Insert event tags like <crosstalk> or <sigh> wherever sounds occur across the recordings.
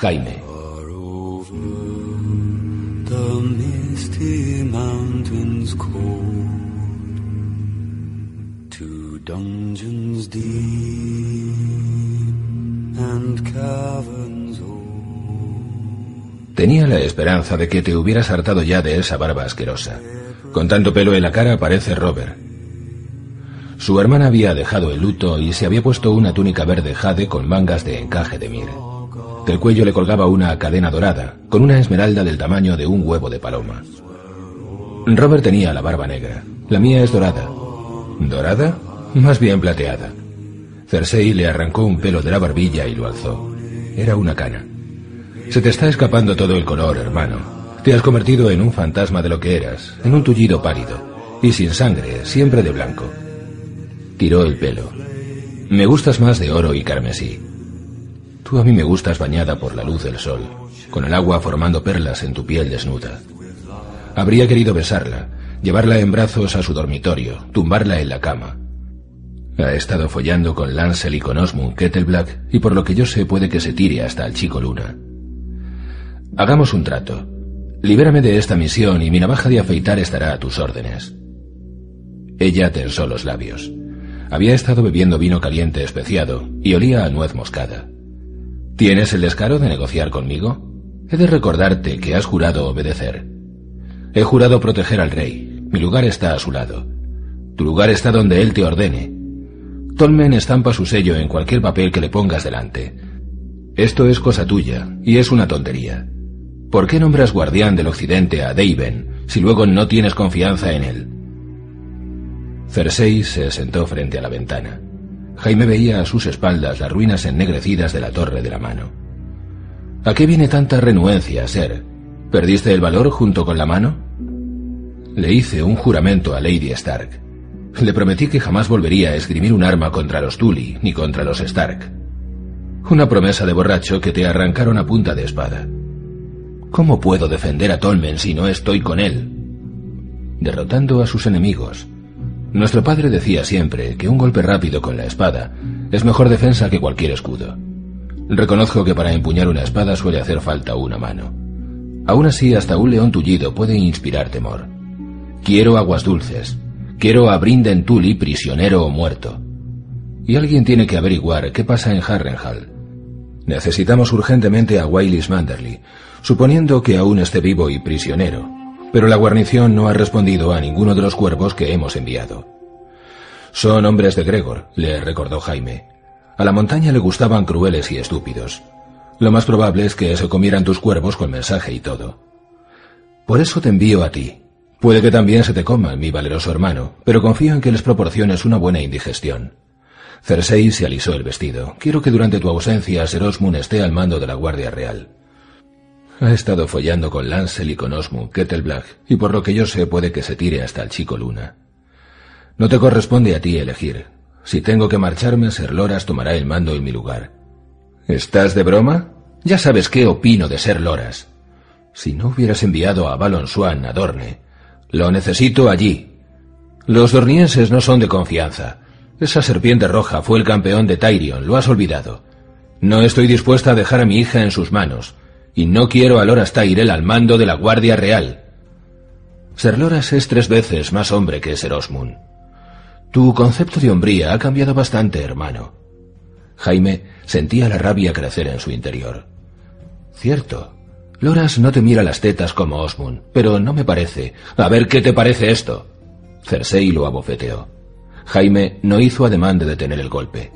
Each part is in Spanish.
Jaime. Tenía la esperanza de que te hubieras hartado ya de esa barba asquerosa. Con tanto pelo en la cara parece Robert. Su hermana había dejado el luto y se había puesto una túnica verde jade con mangas de encaje de mir. Del cuello le colgaba una cadena dorada, con una esmeralda del tamaño de un huevo de paloma. Robert tenía la barba negra. La mía es dorada. ¿Dorada? Más bien plateada. Cersei le arrancó un pelo de la barbilla y lo alzó. Era una cana. Se te está escapando todo el color, hermano. Te has convertido en un fantasma de lo que eras, en un tullido pálido, y sin sangre, siempre de blanco. Tiró el pelo. Me gustas más de oro y carmesí. Tú a mí me gustas bañada por la luz del sol, con el agua formando perlas en tu piel desnuda. Habría querido besarla, llevarla en brazos a su dormitorio, tumbarla en la cama. Ha estado follando con Lancel y con Osmund Kettleblack y por lo que yo sé puede que se tire hasta el chico Luna. Hagamos un trato. Libérame de esta misión y mi navaja de afeitar estará a tus órdenes. Ella tensó los labios. Había estado bebiendo vino caliente especiado y olía a nuez moscada. ¿Tienes el descaro de negociar conmigo? He de recordarte que has jurado obedecer. He jurado proteger al rey. Mi lugar está a su lado. Tu lugar está donde él te ordene. Tolmen estampa su sello en cualquier papel que le pongas delante. Esto es cosa tuya, y es una tontería. ¿Por qué nombras guardián del occidente a Daven si luego no tienes confianza en él? Cersei se sentó frente a la ventana. Jaime veía a sus espaldas las ruinas ennegrecidas de la torre de la mano. ¿A qué viene tanta renuencia, Ser? ¿Perdiste el valor junto con la mano? Le hice un juramento a Lady Stark. Le prometí que jamás volvería a esgrimir un arma contra los Tully ni contra los Stark. Una promesa de borracho que te arrancaron a punta de espada. ¿Cómo puedo defender a Tolmen si no estoy con él? Derrotando a sus enemigos, nuestro padre decía siempre que un golpe rápido con la espada es mejor defensa que cualquier escudo. Reconozco que para empuñar una espada suele hacer falta una mano. Aún así, hasta un león tullido puede inspirar temor. Quiero aguas dulces. Quiero a Brinden Tully prisionero o muerto. Y alguien tiene que averiguar qué pasa en Harrenhal. Necesitamos urgentemente a Wylis Manderly, suponiendo que aún esté vivo y prisionero, pero la guarnición no ha respondido a ninguno de los cuervos que hemos enviado. Son hombres de Gregor, le recordó Jaime. A la montaña le gustaban crueles y estúpidos. Lo más probable es que se comieran tus cuervos con mensaje y todo. Por eso te envío a ti. Puede que también se te coman, mi valeroso hermano, pero confío en que les proporciones una buena indigestión. Cersei se alisó el vestido. Quiero que durante tu ausencia Ser esté al mando de la Guardia Real. Ha estado follando con Lancel y con Osmund Kettleblack, y por lo que yo sé puede que se tire hasta el chico Luna. No te corresponde a ti elegir. Si tengo que marcharme, Ser Loras tomará el mando en mi lugar. ¿Estás de broma? Ya sabes qué opino de Ser Loras. Si no hubieras enviado a Balon a Dorne, lo necesito allí. Los dornienses no son de confianza. Esa serpiente roja fue el campeón de Tyrion, lo has olvidado. No estoy dispuesta a dejar a mi hija en sus manos y no quiero a Loras Tyrell al mando de la Guardia Real. Ser Loras es tres veces más hombre que Ser Osmund. Tu concepto de hombría ha cambiado bastante, hermano. Jaime sentía la rabia crecer en su interior. Cierto. Loras no te mira las tetas como Osmund, pero no me parece. A ver qué te parece esto. Cersei lo abofeteó. Jaime no hizo ademán de detener el golpe.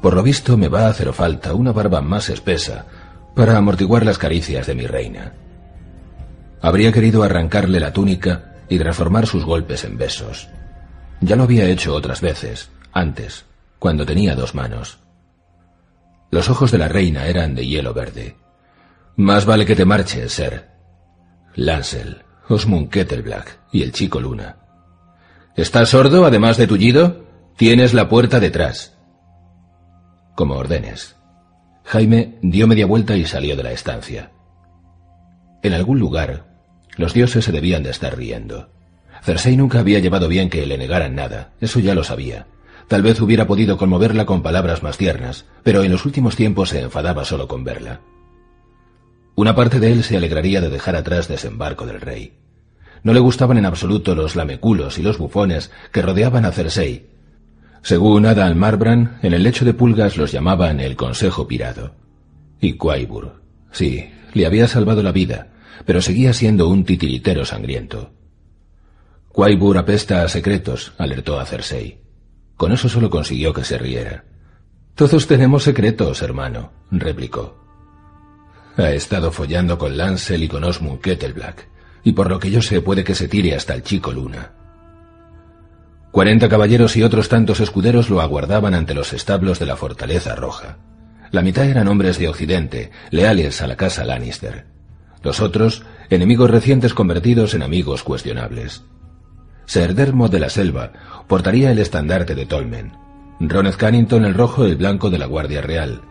Por lo visto me va a hacer falta una barba más espesa para amortiguar las caricias de mi reina. Habría querido arrancarle la túnica y transformar sus golpes en besos. Ya lo había hecho otras veces, antes, cuando tenía dos manos. Los ojos de la reina eran de hielo verde. Más vale que te marches, Ser. Lancel, Osmund Kettleblack y el chico Luna. ¿Estás sordo, además de tullido? Tienes la puerta detrás. Como ordenes. Jaime dio media vuelta y salió de la estancia. En algún lugar, los dioses se debían de estar riendo. Cersei nunca había llevado bien que le negaran nada, eso ya lo sabía. Tal vez hubiera podido conmoverla con palabras más tiernas, pero en los últimos tiempos se enfadaba solo con verla. Una parte de él se alegraría de dejar atrás desembarco del rey. No le gustaban en absoluto los lameculos y los bufones que rodeaban a Cersei. Según Adam Marbrand, en el lecho de pulgas los llamaban el Consejo Pirado. Y Quaibur. Sí, le había salvado la vida, pero seguía siendo un titiritero sangriento. Quaibur apesta a secretos, alertó a Cersei. Con eso solo consiguió que se riera. Todos tenemos secretos, hermano, replicó. Ha estado follando con Lancel y con Osmund Kettleblack, y por lo que yo sé puede que se tire hasta el chico Luna. Cuarenta caballeros y otros tantos escuderos lo aguardaban ante los establos de la Fortaleza Roja. La mitad eran hombres de Occidente, leales a la casa Lannister. Los otros, enemigos recientes convertidos en amigos cuestionables. Ser Dermo de la Selva portaría el estandarte de Tolmen. Roneth Cannington el rojo y el blanco de la Guardia Real.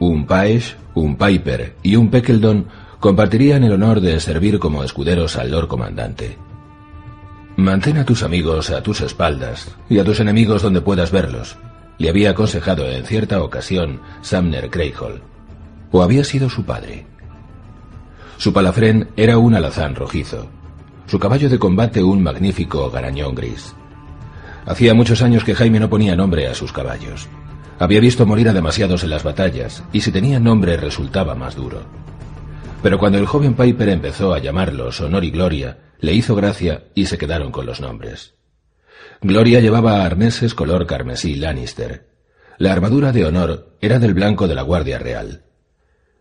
Un Paesh, un Piper y un Peckledon compartirían el honor de servir como escuderos al Lord Comandante. Mantén a tus amigos a tus espaldas y a tus enemigos donde puedas verlos, le había aconsejado en cierta ocasión Samner Crayhall. ¿O había sido su padre? Su palafrén era un alazán rojizo, su caballo de combate un magnífico garañón gris. Hacía muchos años que Jaime no ponía nombre a sus caballos. Había visto morir a demasiados en las batallas, y si tenía nombre resultaba más duro. Pero cuando el joven Piper empezó a llamarlos Honor y Gloria, le hizo gracia y se quedaron con los nombres. Gloria llevaba arneses color carmesí Lannister. La armadura de honor era del blanco de la Guardia Real.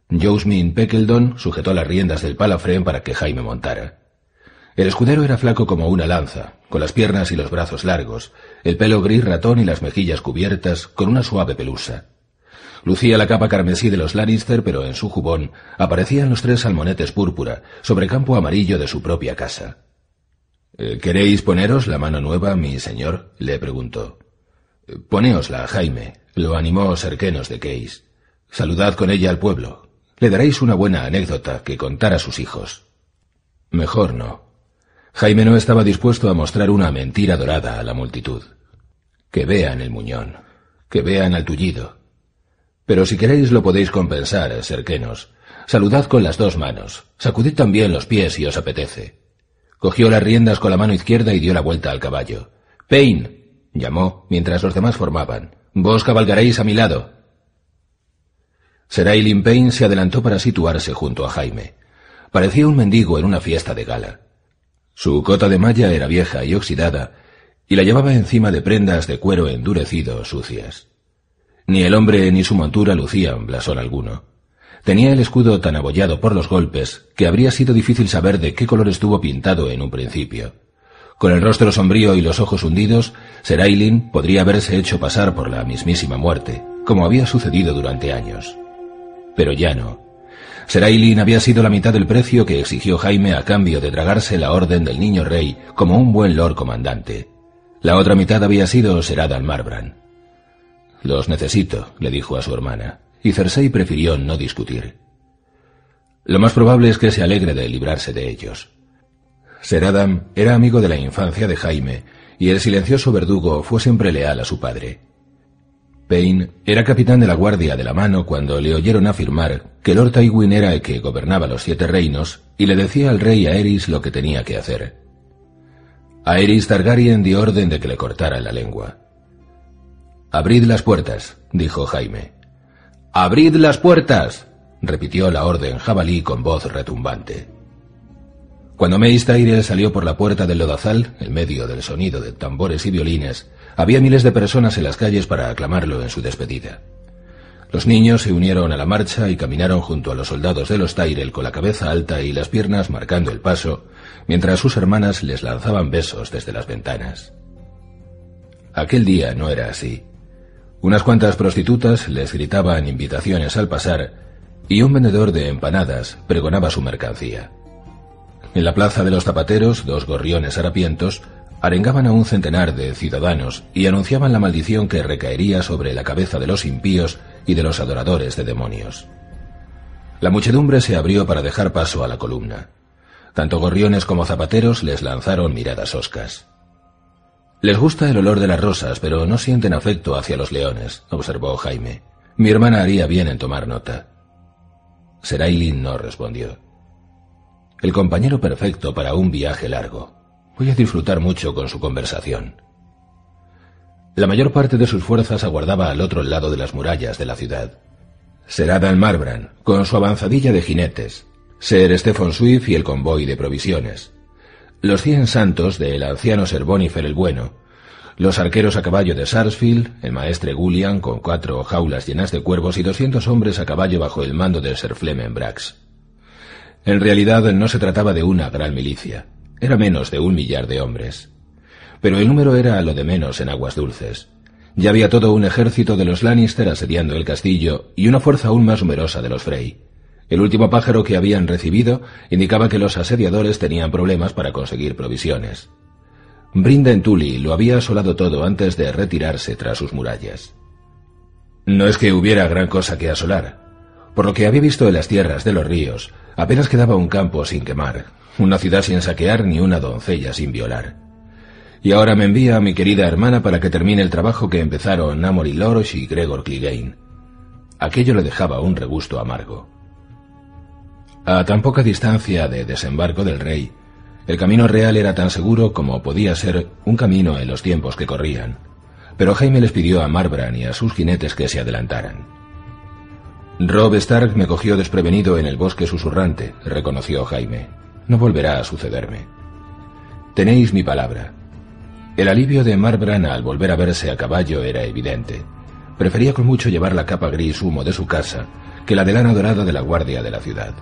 Josmin Peckledon sujetó las riendas del palafrén para que Jaime montara. El escudero era flaco como una lanza, con las piernas y los brazos largos, el pelo gris ratón y las mejillas cubiertas con una suave pelusa. Lucía la capa carmesí de los Lannister, pero en su jubón aparecían los tres salmonetes púrpura sobre campo amarillo de su propia casa. Eh, ¿Queréis poneros la mano nueva, mi señor? le preguntó. Eh, poneosla, Jaime, lo animó Serquenos de Case. Saludad con ella al pueblo. Le daréis una buena anécdota que contar a sus hijos. Mejor no. Jaime no estaba dispuesto a mostrar una mentira dorada a la multitud. Que vean el muñón, que vean al tullido. Pero si queréis lo podéis compensar, Serquenos. Saludad con las dos manos, sacudid también los pies si os apetece. Cogió las riendas con la mano izquierda y dio la vuelta al caballo. Payne, llamó, mientras los demás formaban. Vos cabalgaréis a mi lado. Serailin Payne se adelantó para situarse junto a Jaime. Parecía un mendigo en una fiesta de gala. Su cota de malla era vieja y oxidada, y la llevaba encima de prendas de cuero endurecido sucias. Ni el hombre ni su montura lucían blasón alguno. Tenía el escudo tan abollado por los golpes que habría sido difícil saber de qué color estuvo pintado en un principio. Con el rostro sombrío y los ojos hundidos, Serailin podría haberse hecho pasar por la mismísima muerte, como había sucedido durante años. Pero ya no. Serailin había sido la mitad del precio que exigió Jaime a cambio de tragarse la orden del niño rey como un buen lord comandante. La otra mitad había sido Seradan Marbrand. Los necesito, le dijo a su hermana y Cersei prefirió no discutir. Lo más probable es que se alegre de librarse de ellos. Ser Adam era amigo de la infancia de Jaime, y el silencioso verdugo fue siempre leal a su padre. Payne era capitán de la Guardia de la Mano cuando le oyeron afirmar que Lord Tywin era el que gobernaba los siete reinos y le decía al rey Aerys lo que tenía que hacer. Aerys Targaryen dio orden de que le cortara la lengua. Abrid las puertas, dijo Jaime. ¡Abrid las puertas! repitió la orden jabalí con voz retumbante. Cuando Meistaire salió por la puerta del lodazal, en medio del sonido de tambores y violines, había miles de personas en las calles para aclamarlo en su despedida. Los niños se unieron a la marcha y caminaron junto a los soldados de los Tyrell con la cabeza alta y las piernas marcando el paso, mientras sus hermanas les lanzaban besos desde las ventanas. aquel día no era así. Unas cuantas prostitutas les gritaban invitaciones al pasar y un vendedor de empanadas pregonaba su mercancía. En la plaza de los zapateros, dos gorriones harapientos arengaban a un centenar de ciudadanos y anunciaban la maldición que recaería sobre la cabeza de los impíos y de los adoradores de demonios. La muchedumbre se abrió para dejar paso a la columna. Tanto gorriones como zapateros les lanzaron miradas oscas. Les gusta el olor de las rosas, pero no sienten afecto hacia los leones, observó Jaime. Mi hermana haría bien en tomar nota. Serailin no respondió. El compañero perfecto para un viaje largo. Voy a disfrutar mucho con su conversación. La mayor parte de sus fuerzas aguardaba al otro lado de las murallas de la ciudad. Será Dan Marbran, con su avanzadilla de jinetes, Ser Stephen Swift y el convoy de provisiones, los cien santos del anciano Ser Bonifer el Bueno, los arqueros a caballo de Sarsfield, el maestre Gullian con cuatro jaulas llenas de cuervos y doscientos hombres a caballo bajo el mando de Sir Flemen Brax. En realidad no se trataba de una gran milicia, era menos de un millar de hombres. Pero el número era lo de menos en aguas dulces. Ya había todo un ejército de los Lannister asediando el castillo y una fuerza aún más numerosa de los Frey. El último pájaro que habían recibido indicaba que los asediadores tenían problemas para conseguir provisiones. Brinden Tully lo había asolado todo antes de retirarse tras sus murallas. No es que hubiera gran cosa que asolar. Por lo que había visto en las tierras de los ríos, apenas quedaba un campo sin quemar, una ciudad sin saquear ni una doncella sin violar. Y ahora me envía a mi querida hermana para que termine el trabajo que empezaron Amory Lorosh y Gregor Clegane. Aquello le dejaba un regusto amargo. A tan poca distancia de desembarco del rey, el camino real era tan seguro como podía ser un camino en los tiempos que corrían, pero Jaime les pidió a Marbran y a sus jinetes que se adelantaran. Rob Stark me cogió desprevenido en el bosque susurrante, reconoció Jaime. No volverá a sucederme. Tenéis mi palabra. El alivio de Marbran al volver a verse a caballo era evidente. Prefería con mucho llevar la capa gris humo de su casa que la de lana dorada de la guardia de la ciudad.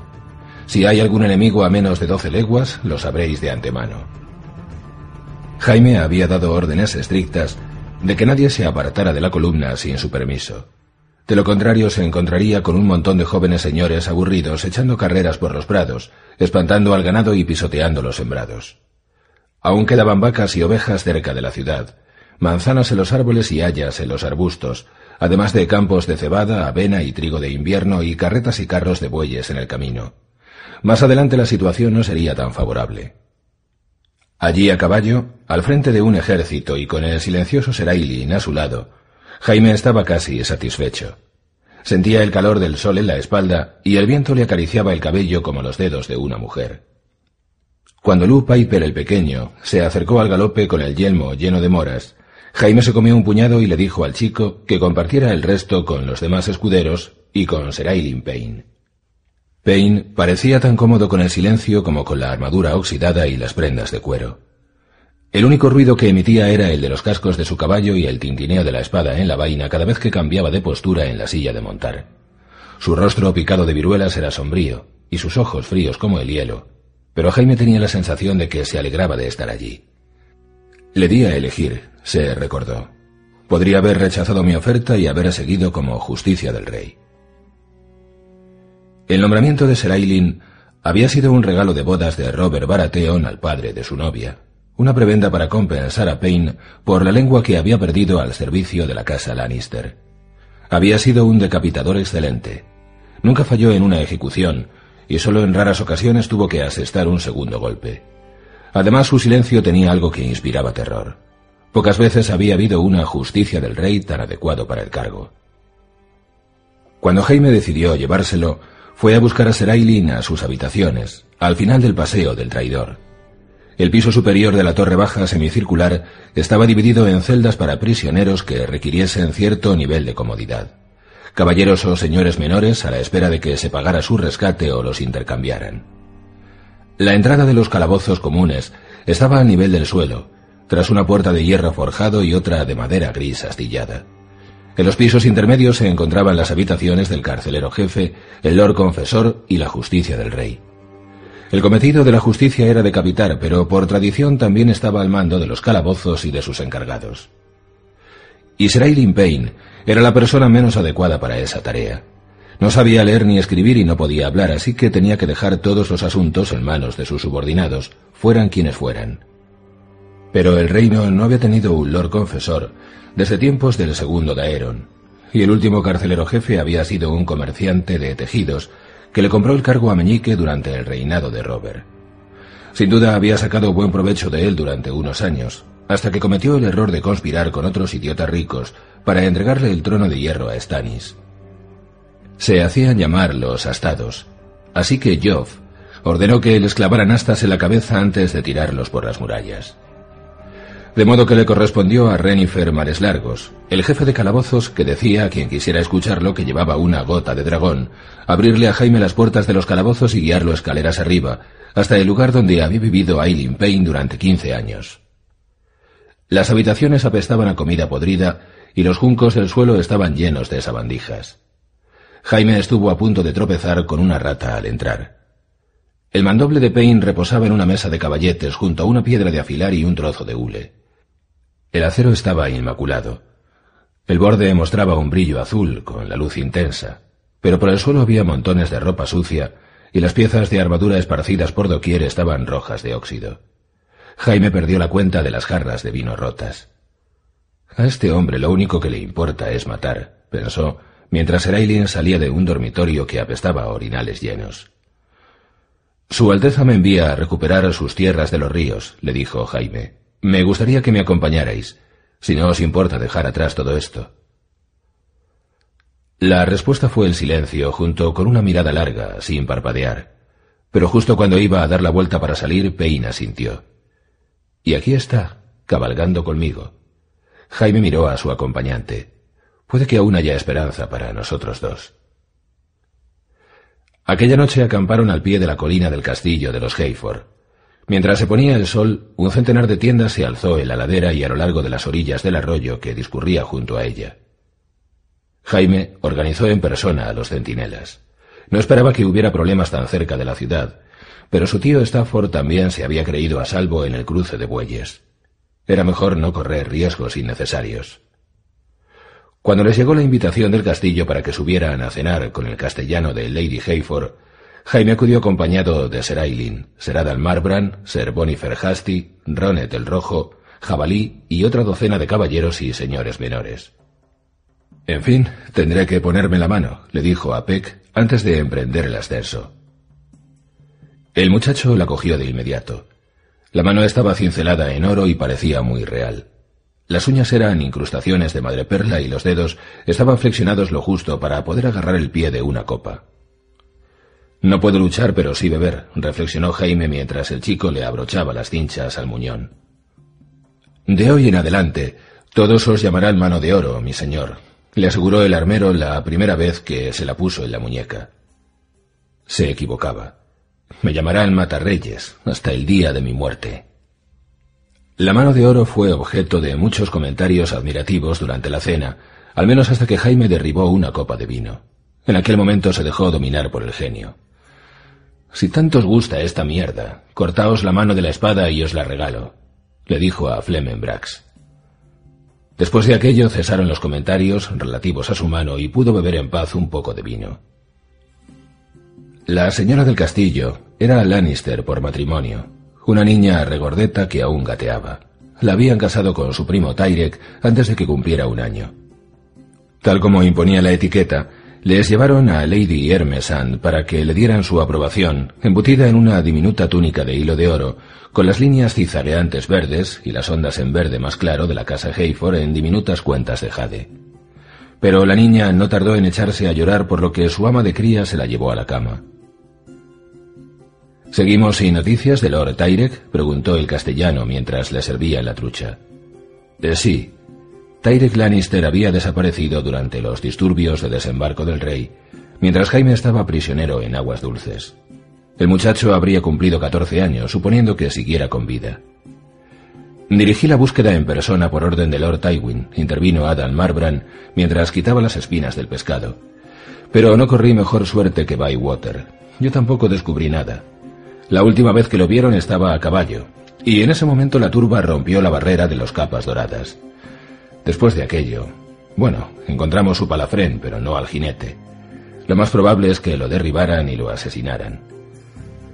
Si hay algún enemigo a menos de doce leguas, lo sabréis de antemano. Jaime había dado órdenes estrictas de que nadie se apartara de la columna sin su permiso. De lo contrario, se encontraría con un montón de jóvenes señores aburridos echando carreras por los prados, espantando al ganado y pisoteando los sembrados. Aún quedaban vacas y ovejas cerca de la ciudad, manzanas en los árboles y hayas en los arbustos, además de campos de cebada, avena y trigo de invierno y carretas y carros de bueyes en el camino. Más adelante la situación no sería tan favorable. Allí a caballo, al frente de un ejército y con el silencioso Serailin a su lado, Jaime estaba casi satisfecho. Sentía el calor del sol en la espalda y el viento le acariciaba el cabello como los dedos de una mujer. Cuando Lou Piper el pequeño se acercó al galope con el yelmo lleno de moras, Jaime se comió un puñado y le dijo al chico que compartiera el resto con los demás escuderos y con Serailin Payne. Payne parecía tan cómodo con el silencio como con la armadura oxidada y las prendas de cuero. El único ruido que emitía era el de los cascos de su caballo y el tintineo de la espada en la vaina cada vez que cambiaba de postura en la silla de montar. Su rostro picado de viruelas era sombrío, y sus ojos fríos como el hielo, pero Jaime tenía la sensación de que se alegraba de estar allí. Le di a elegir, se recordó. Podría haber rechazado mi oferta y haber seguido como justicia del rey. El nombramiento de Serailin había sido un regalo de bodas de Robert Baratheon al padre de su novia, una prebenda para compensar a Payne por la lengua que había perdido al servicio de la casa Lannister. Había sido un decapitador excelente. Nunca falló en una ejecución y solo en raras ocasiones tuvo que asestar un segundo golpe. Además, su silencio tenía algo que inspiraba terror. Pocas veces había habido una justicia del rey tan adecuado para el cargo. Cuando Jaime decidió llevárselo, fue a buscar a Serailin a sus habitaciones, al final del paseo del traidor. El piso superior de la torre baja semicircular estaba dividido en celdas para prisioneros que requiriesen cierto nivel de comodidad. Caballeros o señores menores a la espera de que se pagara su rescate o los intercambiaran. La entrada de los calabozos comunes estaba a nivel del suelo, tras una puerta de hierro forjado y otra de madera gris astillada. En los pisos intermedios se encontraban las habitaciones del carcelero jefe, el lord confesor y la justicia del rey. El cometido de la justicia era decapitar, pero por tradición también estaba al mando de los calabozos y de sus encargados. Aileen Payne era la persona menos adecuada para esa tarea. No sabía leer ni escribir y no podía hablar, así que tenía que dejar todos los asuntos en manos de sus subordinados, fueran quienes fueran. Pero el reino no había tenido un lord confesor desde tiempos del segundo Daeron, y el último carcelero jefe había sido un comerciante de tejidos que le compró el cargo a Meñique durante el reinado de Robert. Sin duda había sacado buen provecho de él durante unos años, hasta que cometió el error de conspirar con otros idiotas ricos para entregarle el trono de hierro a Stannis. Se hacían llamar los astados, así que Joff ordenó que les clavaran astas en la cabeza antes de tirarlos por las murallas. De modo que le correspondió a Renifer Mares Largos, el jefe de calabozos que decía a quien quisiera escucharlo que llevaba una gota de dragón, abrirle a Jaime las puertas de los calabozos y guiarlo escaleras arriba, hasta el lugar donde había vivido Aileen Payne durante quince años. Las habitaciones apestaban a comida podrida y los juncos del suelo estaban llenos de sabandijas. Jaime estuvo a punto de tropezar con una rata al entrar. El mandoble de Payne reposaba en una mesa de caballetes junto a una piedra de afilar y un trozo de hule. El acero estaba inmaculado. El borde mostraba un brillo azul con la luz intensa, pero por el suelo había montones de ropa sucia y las piezas de armadura esparcidas por doquier estaban rojas de óxido. Jaime perdió la cuenta de las jarras de vino rotas. A este hombre lo único que le importa es matar, pensó, mientras Erailin salía de un dormitorio que apestaba orinales llenos. Su Alteza me envía a recuperar sus tierras de los ríos, le dijo Jaime. Me gustaría que me acompañarais, si no os importa dejar atrás todo esto. La respuesta fue el silencio, junto con una mirada larga, sin parpadear. Pero justo cuando iba a dar la vuelta para salir, Peina sintió. Y aquí está, cabalgando conmigo. Jaime miró a su acompañante. Puede que aún haya esperanza para nosotros dos. Aquella noche acamparon al pie de la colina del castillo de los Hayford. Mientras se ponía el sol, un centenar de tiendas se alzó en la ladera y a lo largo de las orillas del arroyo que discurría junto a ella. Jaime organizó en persona a los centinelas. No esperaba que hubiera problemas tan cerca de la ciudad, pero su tío Stafford también se había creído a salvo en el cruce de bueyes. Era mejor no correr riesgos innecesarios. Cuando les llegó la invitación del castillo para que subieran a cenar con el castellano de Lady Hayford, Jaime acudió acompañado de Sir Aileen, Sir Adam Marbrand, Sir Bonifer Hasty, Ronet el Rojo, Jabalí y otra docena de caballeros y señores menores. En fin, tendré que ponerme la mano, le dijo a Peck antes de emprender el ascenso. El muchacho la cogió de inmediato. La mano estaba cincelada en oro y parecía muy real. Las uñas eran incrustaciones de madreperla y los dedos estaban flexionados lo justo para poder agarrar el pie de una copa. No puedo luchar, pero sí beber, reflexionó Jaime mientras el chico le abrochaba las cinchas al muñón. De hoy en adelante, todos os llamarán mano de oro, mi señor, le aseguró el armero la primera vez que se la puso en la muñeca. Se equivocaba. Me llamarán Matarreyes hasta el día de mi muerte. La mano de oro fue objeto de muchos comentarios admirativos durante la cena, al menos hasta que Jaime derribó una copa de vino. En aquel momento se dejó dominar por el genio. Si tanto os gusta esta mierda, cortaos la mano de la espada y os la regalo, le dijo a Flemenbrax. Después de aquello cesaron los comentarios relativos a su mano y pudo beber en paz un poco de vino. La señora del castillo era Lannister por matrimonio, una niña regordeta que aún gateaba. La habían casado con su primo Tyrek antes de que cumpliera un año. Tal como imponía la etiqueta, les llevaron a Lady Hermesand para que le dieran su aprobación, embutida en una diminuta túnica de hilo de oro, con las líneas cizareantes verdes y las ondas en verde más claro de la casa Hayford en diminutas cuentas de jade. Pero la niña no tardó en echarse a llorar por lo que su ama de cría se la llevó a la cama. ¿Seguimos sin noticias de Lord Tyrek? preguntó el castellano mientras le servía la trucha. Eh, sí. Tyrek Lannister había desaparecido durante los disturbios de desembarco del rey, mientras Jaime estaba prisionero en aguas dulces. El muchacho habría cumplido 14 años, suponiendo que siguiera con vida. Dirigí la búsqueda en persona por orden de Lord Tywin, intervino Adam Marbrand mientras quitaba las espinas del pescado. Pero no corrí mejor suerte que Bywater. Yo tampoco descubrí nada. La última vez que lo vieron estaba a caballo, y en ese momento la turba rompió la barrera de los capas doradas. Después de aquello, bueno, encontramos su palafrén, pero no al jinete. Lo más probable es que lo derribaran y lo asesinaran.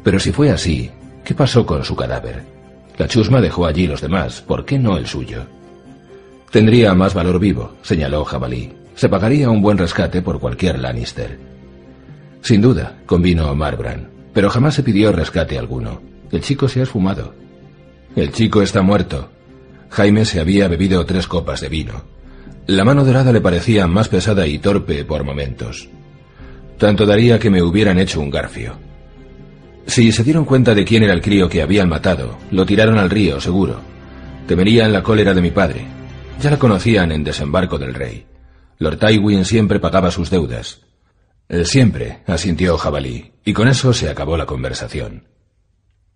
Pero si fue así, ¿qué pasó con su cadáver? La chusma dejó allí los demás, ¿por qué no el suyo? Tendría más valor vivo, señaló Jabalí. Se pagaría un buen rescate por cualquier Lannister. Sin duda, convino Marbrand, pero jamás se pidió rescate alguno. El chico se ha esfumado. El chico está muerto. Jaime se había bebido tres copas de vino. La mano dorada le parecía más pesada y torpe por momentos. Tanto daría que me hubieran hecho un garfio. Si se dieron cuenta de quién era el crío que habían matado, lo tiraron al río, seguro. Temerían la cólera de mi padre, ya la conocían en Desembarco del Rey. Lord Tywin siempre pagaba sus deudas. Siempre, asintió Jabalí, y con eso se acabó la conversación.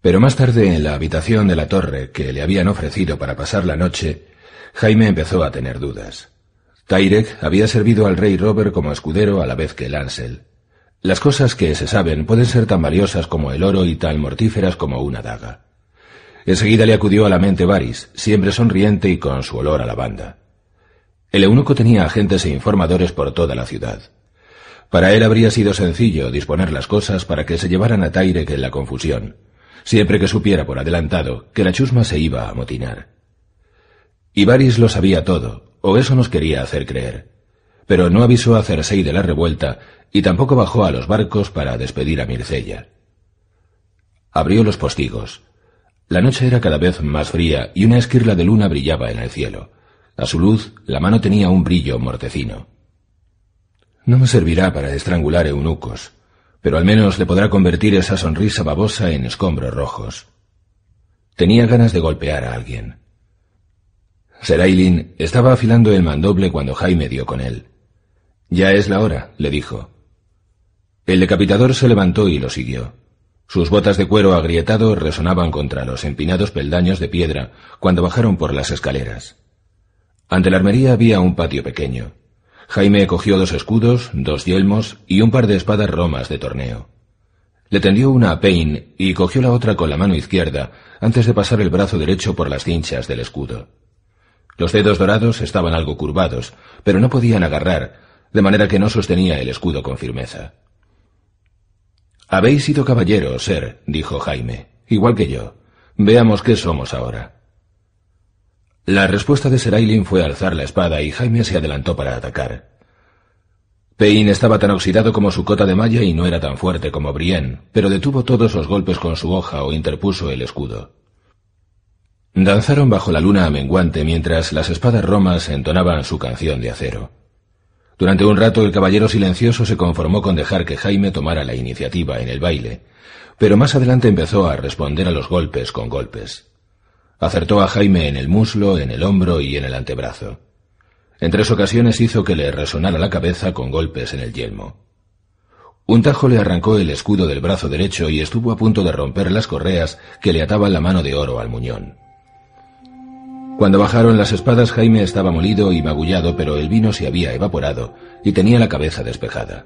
Pero más tarde, en la habitación de la torre que le habían ofrecido para pasar la noche, Jaime empezó a tener dudas. Tyrek había servido al rey Robert como escudero a la vez que Lancel. Las cosas que se saben pueden ser tan valiosas como el oro y tan mortíferas como una daga. Enseguida le acudió a la mente Varys, siempre sonriente y con su olor a lavanda. El eunuco tenía agentes e informadores por toda la ciudad. Para él habría sido sencillo disponer las cosas para que se llevaran a Tyrek en la confusión, siempre que supiera por adelantado que la chusma se iba a amotinar. Y Varys lo sabía todo, o eso nos quería hacer creer. Pero no avisó a Cersei de la revuelta y tampoco bajó a los barcos para despedir a Mircella. Abrió los postigos, la noche era cada vez más fría y una esquirla de luna brillaba en el cielo. A su luz, la mano tenía un brillo mortecino. No me servirá para estrangular eunucos, pero al menos le podrá convertir esa sonrisa babosa en escombros rojos. Tenía ganas de golpear a alguien. Serailin estaba afilando el mandoble cuando Jaime dio con él. Ya es la hora, le dijo. El decapitador se levantó y lo siguió. Sus botas de cuero agrietado resonaban contra los empinados peldaños de piedra cuando bajaron por las escaleras. Ante la armería había un patio pequeño. Jaime cogió dos escudos, dos yelmos y un par de espadas romas de torneo. Le tendió una a Payne y cogió la otra con la mano izquierda antes de pasar el brazo derecho por las cinchas del escudo. Los dedos dorados estaban algo curvados, pero no podían agarrar, de manera que no sostenía el escudo con firmeza. Habéis sido caballeros, ser, dijo Jaime, igual que yo. Veamos qué somos ahora. La respuesta de Serailin fue alzar la espada y Jaime se adelantó para atacar. Payne estaba tan oxidado como su cota de malla y no era tan fuerte como Brienne, pero detuvo todos los golpes con su hoja o interpuso el escudo. Danzaron bajo la luna menguante mientras las espadas romas entonaban su canción de acero. Durante un rato el caballero silencioso se conformó con dejar que Jaime tomara la iniciativa en el baile, pero más adelante empezó a responder a los golpes con golpes. Acertó a Jaime en el muslo, en el hombro y en el antebrazo. En tres ocasiones hizo que le resonara la cabeza con golpes en el yelmo. Un tajo le arrancó el escudo del brazo derecho y estuvo a punto de romper las correas que le ataban la mano de oro al muñón. Cuando bajaron las espadas Jaime estaba molido y magullado, pero el vino se había evaporado y tenía la cabeza despejada.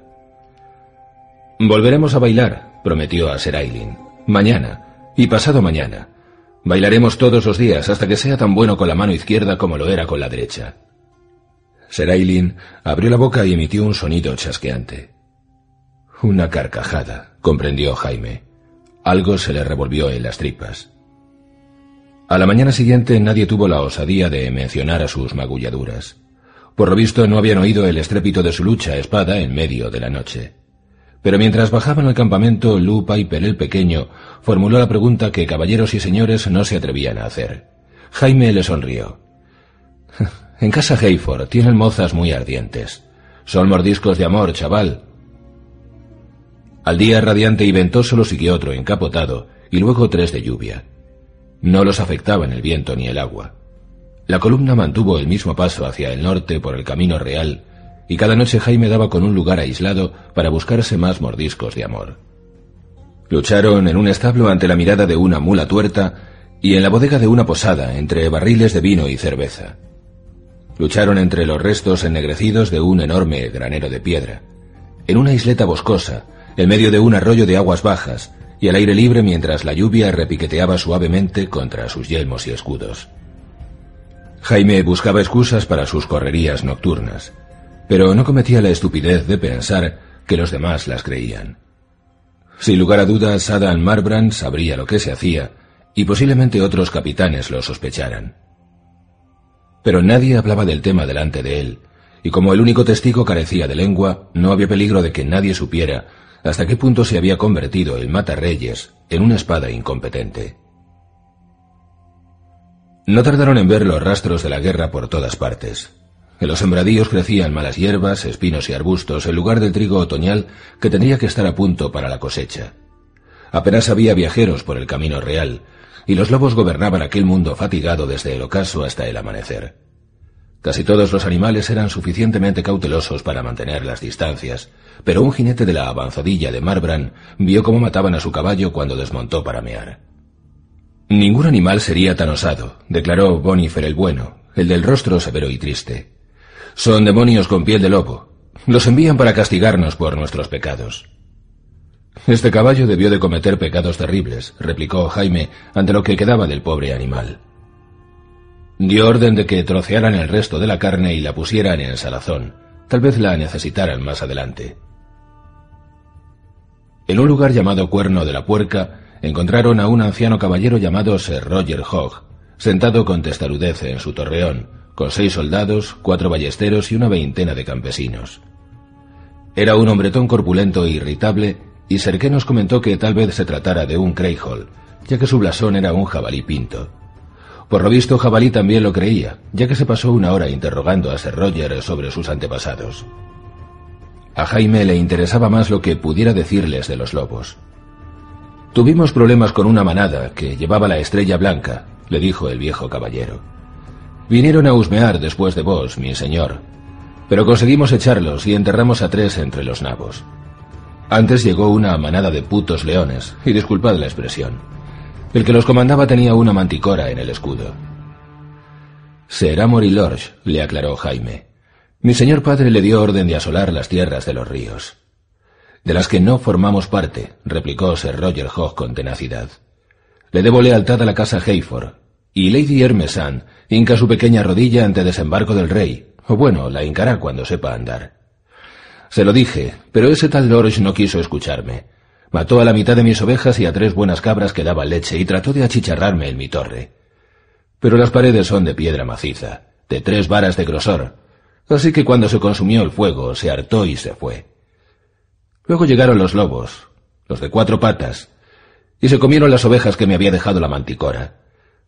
Volveremos a bailar, prometió a Serailin. Mañana y pasado mañana. Bailaremos todos los días hasta que sea tan bueno con la mano izquierda como lo era con la derecha. Serailin abrió la boca y emitió un sonido chasqueante. Una carcajada, comprendió Jaime. Algo se le revolvió en las tripas. A la mañana siguiente nadie tuvo la osadía de mencionar a sus magulladuras. Por lo visto no habían oído el estrépito de su lucha a espada en medio de la noche. Pero mientras bajaban al campamento, Lou Piper el pequeño formuló la pregunta que caballeros y señores no se atrevían a hacer. Jaime le sonrió. <laughs> En casa Hayford tienen mozas muy ardientes. Son mordiscos de amor, chaval. Al día radiante y ventoso lo siguió otro encapotado y luego tres de lluvia. No los afectaban el viento ni el agua. La columna mantuvo el mismo paso hacia el norte por el camino real, y cada noche Jaime daba con un lugar aislado para buscarse más mordiscos de amor. Lucharon en un establo ante la mirada de una mula tuerta y en la bodega de una posada entre barriles de vino y cerveza. Lucharon entre los restos ennegrecidos de un enorme granero de piedra, en una isleta boscosa, en medio de un arroyo de aguas bajas, y al aire libre mientras la lluvia repiqueteaba suavemente contra sus yelmos y escudos. Jaime buscaba excusas para sus correrías nocturnas, pero no cometía la estupidez de pensar que los demás las creían. Sin lugar a dudas, Adam Marbrand sabría lo que se hacía y posiblemente otros capitanes lo sospecharan. Pero nadie hablaba del tema delante de él, y como el único testigo carecía de lengua, no había peligro de que nadie supiera hasta qué punto se había convertido el Reyes en una espada incompetente. No tardaron en ver los rastros de la guerra por todas partes. En los sembradíos crecían malas hierbas, espinos y arbustos en lugar del trigo otoñal que tendría que estar a punto para la cosecha. Apenas había viajeros por el camino real, y los lobos gobernaban aquel mundo fatigado desde el ocaso hasta el amanecer. Casi todos los animales eran suficientemente cautelosos para mantener las distancias, pero un jinete de la avanzadilla de Marbran vio cómo mataban a su caballo cuando desmontó para mear. Ningún animal sería tan osado, declaró Bonifer el bueno, el del rostro severo y triste. Son demonios con piel de lobo. Los envían para castigarnos por nuestros pecados. Este caballo debió de cometer pecados terribles, replicó Jaime ante lo que quedaba del pobre animal. Dio orden de que trocearan el resto de la carne y la pusieran en salazón. Tal vez la necesitaran más adelante. En un lugar llamado Cuerno de la Puerca, encontraron a un anciano caballero llamado Sir Roger Hogg, sentado con testarudez en su torreón, con seis soldados, cuatro ballesteros y una veintena de campesinos. Era un hombretón corpulento e irritable, y Serqué nos comentó que tal vez se tratara de un Creyhol, ya que su blasón era un jabalí pinto. Por lo visto, Jabalí también lo creía, ya que se pasó una hora interrogando a Sir Roger sobre sus antepasados. A Jaime le interesaba más lo que pudiera decirles de los lobos. Tuvimos problemas con una manada que llevaba la estrella blanca, le dijo el viejo caballero. Vinieron a husmear después de vos, mi señor, pero conseguimos echarlos y enterramos a tres entre los nabos. Antes llegó una manada de putos leones, y disculpad la expresión. El que los comandaba tenía una manticora en el escudo. Será Morilorge, le aclaró Jaime. Mi señor padre le dio orden de asolar las tierras de los ríos. De las que no formamos parte, replicó Sir Roger Hogg con tenacidad. Le debo lealtad a la casa Hayford, y Lady Hermesan hinca su pequeña rodilla ante desembarco del rey, o bueno, la hincará cuando sepa andar. Se lo dije, pero ese tal Lorge no quiso escucharme. Mató a la mitad de mis ovejas y a tres buenas cabras que daban leche y trató de achicharrarme en mi torre. Pero las paredes son de piedra maciza, de tres varas de grosor, así que cuando se consumió el fuego se hartó y se fue. Luego llegaron los lobos, los de cuatro patas, y se comieron las ovejas que me había dejado la manticora.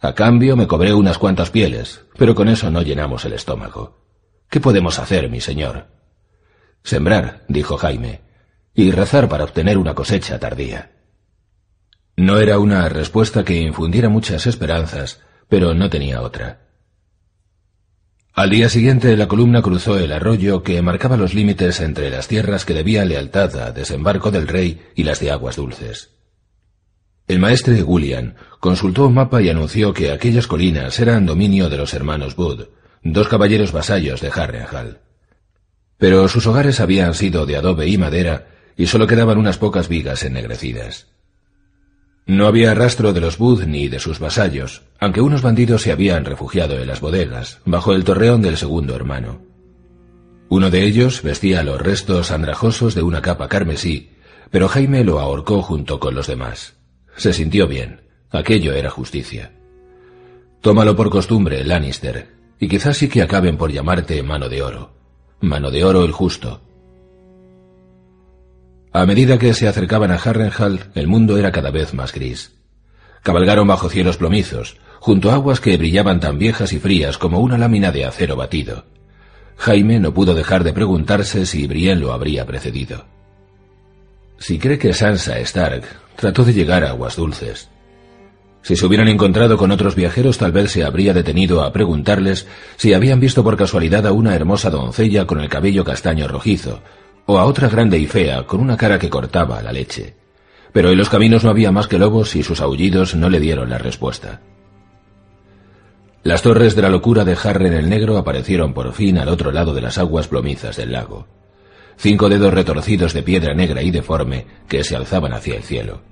A cambio me cobré unas cuantas pieles, pero con eso no llenamos el estómago. ¿Qué podemos hacer, mi señor? Sembrar, dijo Jaime, y rezar para obtener una cosecha tardía. No era una respuesta que infundiera muchas esperanzas, pero no tenía otra. Al día siguiente la columna cruzó el arroyo que marcaba los límites entre las tierras que debían lealtad a desembarco del rey y las de aguas dulces. El maestre William consultó un mapa y anunció que aquellas colinas eran dominio de los hermanos Wood, dos caballeros vasallos de Harrenhal. Pero sus hogares habían sido de adobe y madera y solo quedaban unas pocas vigas ennegrecidas. No había rastro de los Bud ni de sus vasallos, aunque unos bandidos se habían refugiado en las bodegas, bajo el torreón del segundo hermano. Uno de ellos vestía los restos andrajosos de una capa carmesí, pero Jaime lo ahorcó junto con los demás. Se sintió bien. Aquello era justicia. Tómalo por costumbre, Lannister, y quizás sí que acaben por llamarte mano de oro. Mano de oro el justo. A medida que se acercaban a Harrenhal, el mundo era cada vez más gris. Cabalgaron bajo cielos plomizos, junto a aguas que brillaban tan viejas y frías como una lámina de acero batido. Jaime no pudo dejar de preguntarse si Brienne lo habría precedido. Si cree que Sansa Stark trató de llegar a aguas dulces. Si se hubieran encontrado con otros viajeros, tal vez se habría detenido a preguntarles si habían visto por casualidad a una hermosa doncella con el cabello castaño rojizo, o a otra grande y fea con una cara que cortaba la leche. Pero en los caminos no había más que lobos y sus aullidos no le dieron la respuesta. Las torres de la locura de Harren el Negro aparecieron por fin al otro lado de las aguas plomizas del lago. Cinco dedos retorcidos de piedra negra y deforme que se alzaban hacia el cielo.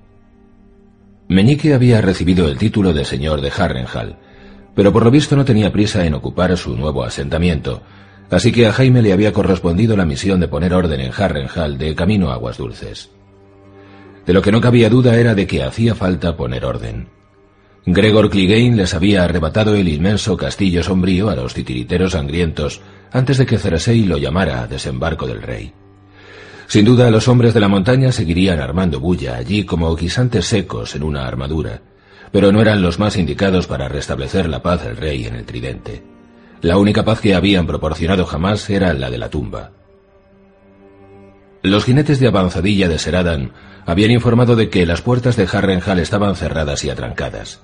Meñique había recibido el título de señor de Harrenhal, pero por lo visto no tenía prisa en ocupar su nuevo asentamiento, así que a Jaime le había correspondido la misión de poner orden en Harrenhal de camino a Aguas Dulces. De lo que no cabía duda era de que hacía falta poner orden. Gregor Clegane les había arrebatado el inmenso castillo sombrío a los titiriteros sangrientos antes de que Cersei lo llamara desembarco del rey. Sin duda los hombres de la montaña seguirían armando bulla allí como guisantes secos en una armadura, pero no eran los más indicados para restablecer la paz del rey en el tridente. La única paz que habían proporcionado jamás era la de la tumba. Los jinetes de avanzadilla de Seradan habían informado de que las puertas de Harrenhal estaban cerradas y atrancadas.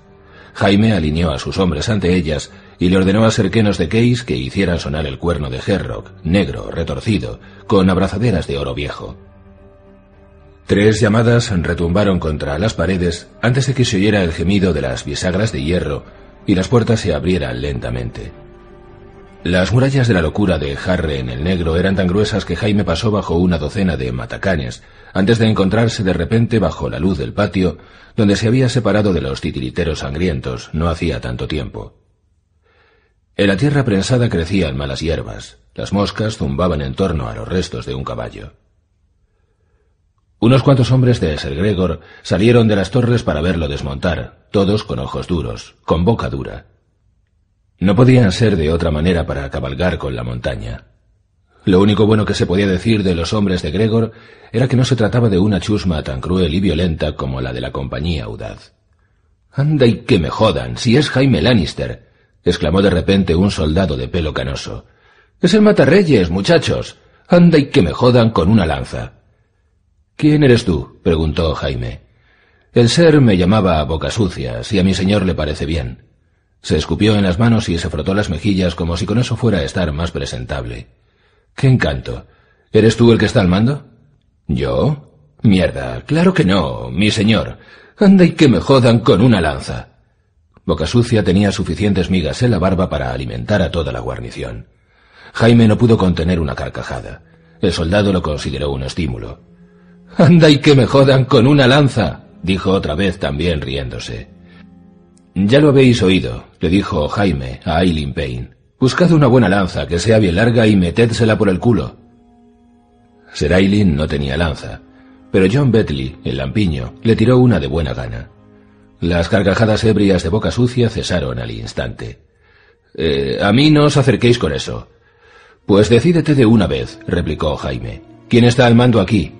Jaime alineó a sus hombres ante ellas y le ordenó a Serquenos de Case que hicieran sonar el cuerno de Herrock, negro, retorcido, con abrazaderas de oro viejo. Tres llamadas retumbaron contra las paredes antes de que se oyera el gemido de las bisagras de hierro y las puertas se abrieran lentamente. Las murallas de la locura de Harre en el Negro eran tan gruesas que Jaime pasó bajo una docena de matacanes antes de encontrarse de repente bajo la luz del patio donde se había separado de los titiriteros sangrientos no hacía tanto tiempo. En la tierra prensada crecían malas hierbas, las moscas zumbaban en torno a los restos de un caballo. Unos cuantos hombres de Ser Gregor salieron de las torres para verlo desmontar, todos con ojos duros, con boca dura. No podían ser de otra manera para cabalgar con la montaña. Lo único bueno que se podía decir de los hombres de Gregor era que no se trataba de una chusma tan cruel y violenta como la de la compañía audaz. Anda y que me jodan, si es Jaime Lannister, exclamó de repente un soldado de pelo canoso. Es el matarreyes, muchachos. Anda y que me jodan con una lanza. ¿Quién eres tú? preguntó Jaime. El ser me llamaba Boca Sucia, si a mi señor le parece bien. Se escupió en las manos y se frotó las mejillas como si con eso fuera a estar más presentable. ¡Qué encanto! ¿Eres tú el que está al mando? ¿Yo? Mierda, claro que no, mi señor. Anda y que me jodan con una lanza. Boca Sucia tenía suficientes migas en la barba para alimentar a toda la guarnición. Jaime no pudo contener una carcajada. El soldado lo consideró un estímulo. Anda y que me jodan con una lanza, dijo otra vez también riéndose. Ya lo habéis oído, le dijo Jaime a Aileen Payne. Buscad una buena lanza que sea bien larga y metédsela por el culo. Sir Aileen no tenía lanza, pero John Betley, el lampiño, le tiró una de buena gana. Las carcajadas ebrias de boca sucia cesaron al instante. Eh, a mí no os acerquéis con eso. Pues decídete de una vez, replicó Jaime. ¿Quién está al mando aquí?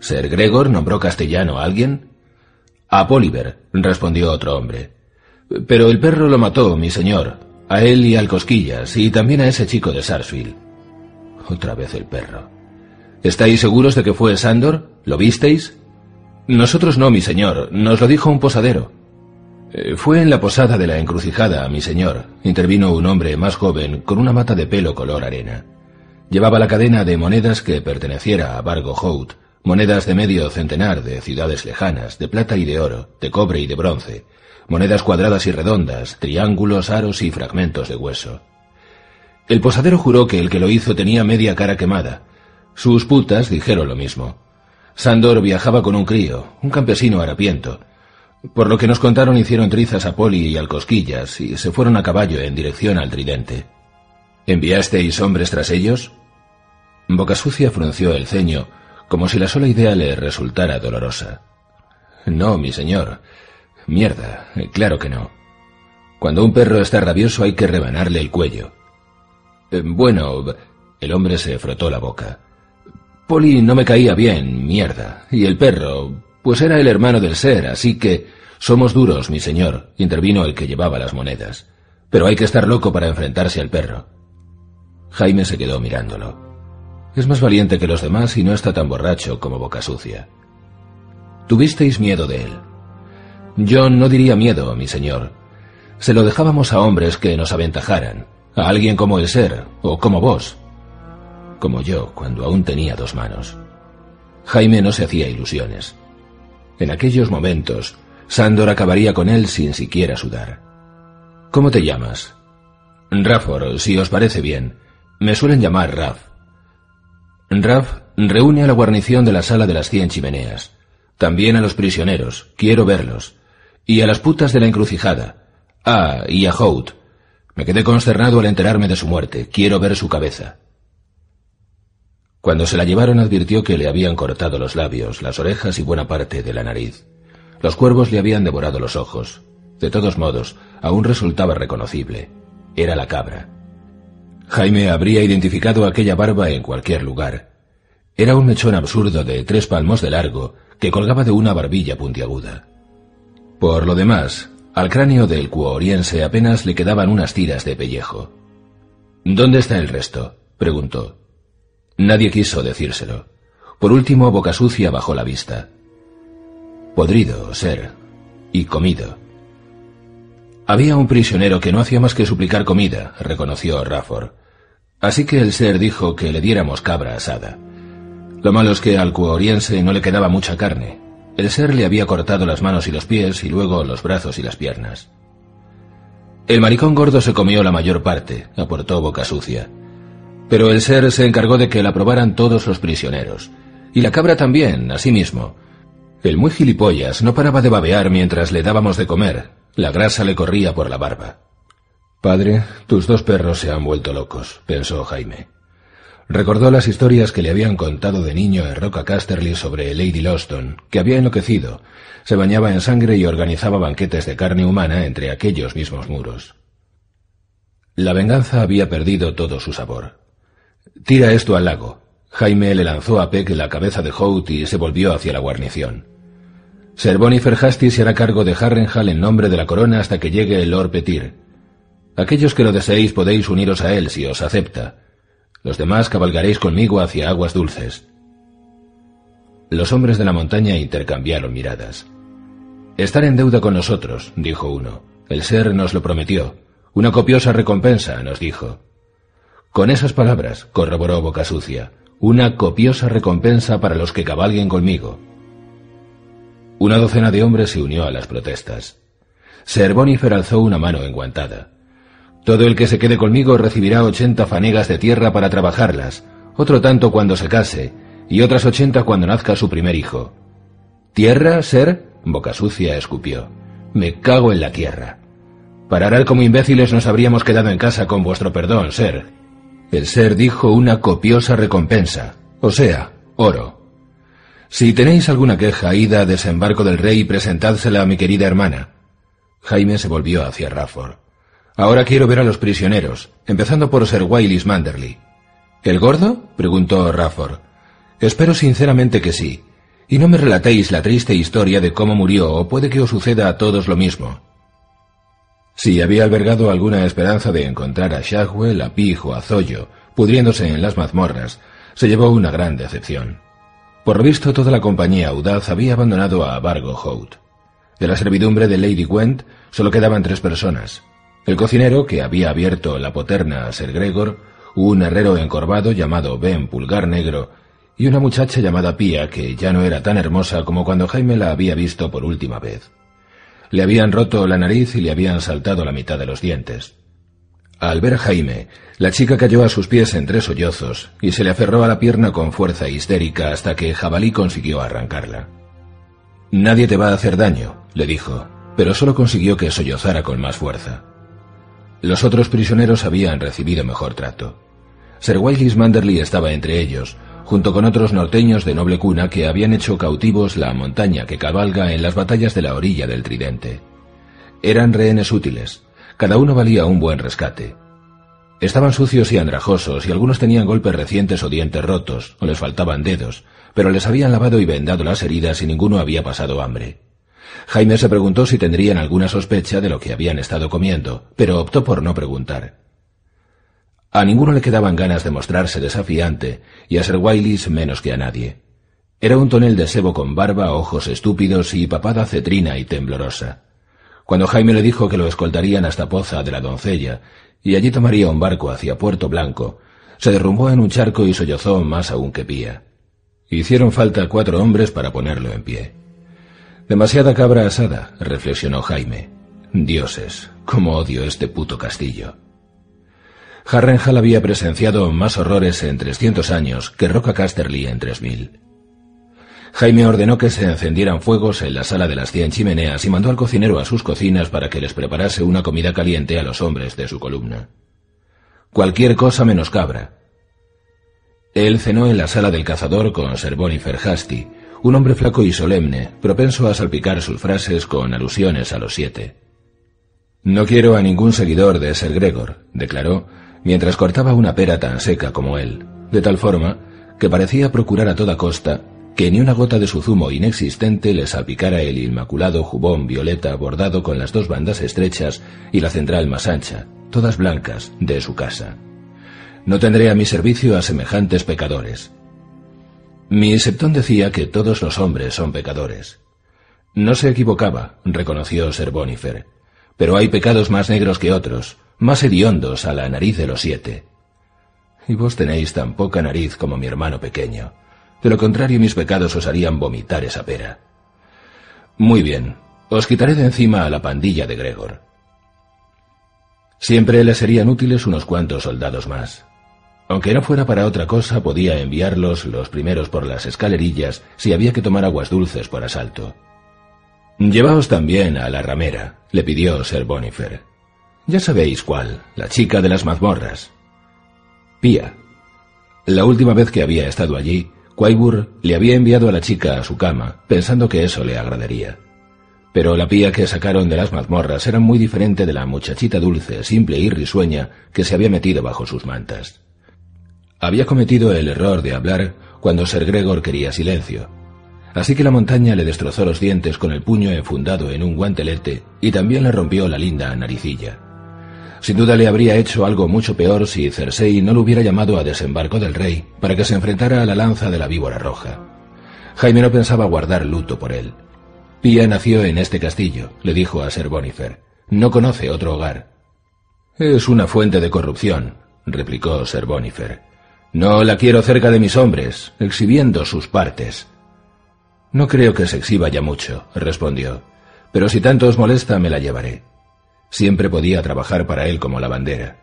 ¿Ser Gregor nombró castellano a alguien? A Poliver, respondió otro hombre. Pero el perro lo mató, mi señor. A él y al Cosquillas, y también a ese chico de Sarsfield. Otra vez el perro. ¿Estáis seguros de que fue Sandor? ¿Lo visteis? Nosotros no, mi señor. Nos lo dijo un posadero. Eh, fue en la posada de la encrucijada, mi señor, intervino un hombre más joven con una mata de pelo color arena. Llevaba la cadena de monedas que perteneciera a Bargo Hout, monedas de medio centenar de ciudades lejanas, de plata y de oro, de cobre y de bronce, monedas cuadradas y redondas, triángulos, aros y fragmentos de hueso. El posadero juró que el que lo hizo tenía media cara quemada. Sus putas dijeron lo mismo. Sandor viajaba con un crío, un campesino harapiento. Por lo que nos contaron hicieron trizas a Poli y al Cosquillas y se fueron a caballo en dirección al tridente. ¿Enviasteis hombres tras ellos? Boca Sucia frunció el ceño, como si la sola idea le resultara dolorosa. No, mi señor. Mierda, claro que no. Cuando un perro está rabioso hay que rebanarle el cuello. Eh, bueno, el hombre se frotó la boca. Poli no me caía bien, mierda. Y el perro, pues era el hermano del ser, así que... Somos duros, mi señor, intervino el que llevaba las monedas. Pero hay que estar loco para enfrentarse al perro. Jaime se quedó mirándolo. Es más valiente que los demás y no está tan borracho como boca sucia. Tuvisteis miedo de él. Yo no diría miedo, mi señor. Se lo dejábamos a hombres que nos aventajaran, a alguien como el ser, o como vos, como yo cuando aún tenía dos manos. Jaime no se hacía ilusiones. En aquellos momentos, Sandor acabaría con él sin siquiera sudar. ¿Cómo te llamas? Rafor, si os parece bien. Me suelen llamar Raf. Raf reúne a la guarnición de la sala de las cien chimeneas. También a los prisioneros. Quiero verlos y a las putas de la encrucijada. Ah, y a Hout. Me quedé consternado al enterarme de su muerte. Quiero ver su cabeza. Cuando se la llevaron advirtió que le habían cortado los labios, las orejas y buena parte de la nariz. Los cuervos le habían devorado los ojos. De todos modos, aún resultaba reconocible. Era la cabra. Jaime habría identificado aquella barba en cualquier lugar. Era un mechón absurdo de tres palmos de largo que colgaba de una barbilla puntiaguda. Por lo demás, al cráneo del cuoriense apenas le quedaban unas tiras de pellejo. ¿Dónde está el resto? preguntó. Nadie quiso decírselo. Por último, Boca Sucia bajó la vista. Podrido, ser. Y comido. Había un prisionero que no hacía más que suplicar comida, reconoció Rafford. Así que el ser dijo que le diéramos cabra asada. Lo malo es que al cuoriense no le quedaba mucha carne. El ser le había cortado las manos y los pies y luego los brazos y las piernas. El maricón gordo se comió la mayor parte, aportó Boca Sucia. Pero el ser se encargó de que la probaran todos los prisioneros. Y la cabra también, asimismo. El muy gilipollas no paraba de babear mientras le dábamos de comer, la grasa le corría por la barba. Padre, tus dos perros se han vuelto locos, pensó Jaime. Recordó las historias que le habían contado de niño en Roca Casterly sobre Lady Loston, que había enloquecido, se bañaba en sangre y organizaba banquetes de carne humana entre aquellos mismos muros. La venganza había perdido todo su sabor. Tira esto al lago. Jaime le lanzó a Peck la cabeza de Hout y se volvió hacia la guarnición. Ser Bonifer Hasty se hará cargo de Harrenhal en nombre de la corona hasta que llegue el Lord Petir. Aquellos que lo deseéis podéis uniros a él si os acepta. Los demás cabalgaréis conmigo hacia aguas dulces. Los hombres de la montaña intercambiaron miradas. Estar en deuda con nosotros, dijo uno. El ser nos lo prometió. Una copiosa recompensa, nos dijo. Con esas palabras, corroboró Boca Sucia, una copiosa recompensa para los que cabalguen conmigo. Una docena de hombres se unió a las protestas. Ser Bonifer alzó una mano enguantada. Todo el que se quede conmigo recibirá ochenta fanegas de tierra para trabajarlas, otro tanto cuando se case, y otras ochenta cuando nazca su primer hijo. ¿Tierra, Ser? Boca sucia escupió. Me cago en la tierra. Para arar como imbéciles nos habríamos quedado en casa con vuestro perdón, Ser. El Ser dijo una copiosa recompensa, o sea, oro. Si tenéis alguna queja, id a desembarco del rey y presentádsela a mi querida hermana. Jaime se volvió hacia Rafford. Ahora quiero ver a los prisioneros, empezando por Sir Wilis Manderley. ¿El gordo? preguntó Rafford. Espero sinceramente que sí. Y no me relatéis la triste historia de cómo murió, o puede que os suceda a todos lo mismo. Si había albergado alguna esperanza de encontrar a Shagwell, a Pig o a Zoyo, pudriéndose en las mazmorras, se llevó una gran decepción. Por lo visto, toda la compañía audaz había abandonado a Bargo Hout. De la servidumbre de Lady Gwent solo quedaban tres personas. El cocinero, que había abierto la poterna a Sir Gregor, un herrero encorvado llamado Ben Pulgar Negro, y una muchacha llamada Pía, que ya no era tan hermosa como cuando Jaime la había visto por última vez. Le habían roto la nariz y le habían saltado la mitad de los dientes. Al ver a Jaime, la chica cayó a sus pies en tres sollozos y se le aferró a la pierna con fuerza histérica hasta que Jabalí consiguió arrancarla. Nadie te va a hacer daño, le dijo, pero solo consiguió que sollozara con más fuerza. Los otros prisioneros habían recibido mejor trato. Sir Wilis Manderley estaba entre ellos, junto con otros norteños de noble cuna que habían hecho cautivos la montaña que cabalga en las batallas de la orilla del Tridente. Eran rehenes útiles, cada uno valía un buen rescate. Estaban sucios y andrajosos y algunos tenían golpes recientes o dientes rotos, o les faltaban dedos, pero les habían lavado y vendado las heridas y ninguno había pasado hambre. Jaime se preguntó si tendrían alguna sospecha de lo que habían estado comiendo, pero optó por no preguntar. A ninguno le quedaban ganas de mostrarse desafiante, y a Sir menos que a nadie. Era un tonel de sebo con barba, ojos estúpidos y papada cetrina y temblorosa. Cuando Jaime le dijo que lo escoltarían hasta Poza de la Doncella, y allí tomaría un barco hacia Puerto Blanco, se derrumbó en un charco y sollozó más aún que pía. Hicieron falta cuatro hombres para ponerlo en pie. Demasiada cabra asada, reflexionó Jaime. Dioses, cómo odio este puto castillo. Harrenhal había presenciado más horrores en trescientos años que Roca Casterly en tres mil. Jaime ordenó que se encendieran fuegos en la sala de las cien chimeneas y mandó al cocinero a sus cocinas para que les preparase una comida caliente a los hombres de su columna. Cualquier cosa menos cabra. Él cenó en la sala del cazador con Sir Bonifer Hasty, un hombre flaco y solemne, propenso a salpicar sus frases con alusiones a los siete. No quiero a ningún seguidor de Sir Gregor, declaró, mientras cortaba una pera tan seca como él, de tal forma que parecía procurar a toda costa que ni una gota de su zumo inexistente le salpicara el inmaculado jubón violeta bordado con las dos bandas estrechas y la central más ancha, todas blancas, de su casa. No tendré a mi servicio a semejantes pecadores. Mi septón decía que todos los hombres son pecadores. No se equivocaba, reconoció Sir Bonifer, pero hay pecados más negros que otros, más hediondos a la nariz de los siete. Y vos tenéis tan poca nariz como mi hermano pequeño. De lo contrario, mis pecados os harían vomitar esa pera. Muy bien, os quitaré de encima a la pandilla de Gregor. Siempre le serían útiles unos cuantos soldados más. Aunque no fuera para otra cosa, podía enviarlos los primeros por las escalerillas si había que tomar aguas dulces por asalto. Llevaos también a la ramera, le pidió Sir Bonifer. Ya sabéis cuál, la chica de las mazmorras. Pía. La última vez que había estado allí, Quaibur le había enviado a la chica a su cama, pensando que eso le agradaría. Pero la pía que sacaron de las mazmorras era muy diferente de la muchachita dulce, simple y risueña que se había metido bajo sus mantas. Había cometido el error de hablar cuando Ser Gregor quería silencio. Así que la montaña le destrozó los dientes con el puño enfundado en un guantelete y también le rompió la linda naricilla. Sin duda le habría hecho algo mucho peor si Cersei no lo hubiera llamado a desembarco del rey para que se enfrentara a la lanza de la víbora roja. Jaime no pensaba guardar luto por él. Pía nació en este castillo, le dijo a Ser Bonifer. No conoce otro hogar. Es una fuente de corrupción, replicó Ser Bonifer. No la quiero cerca de mis hombres, exhibiendo sus partes. No creo que se exhiba ya mucho, respondió. Pero si tanto os molesta, me la llevaré. Siempre podía trabajar para él como lavandera.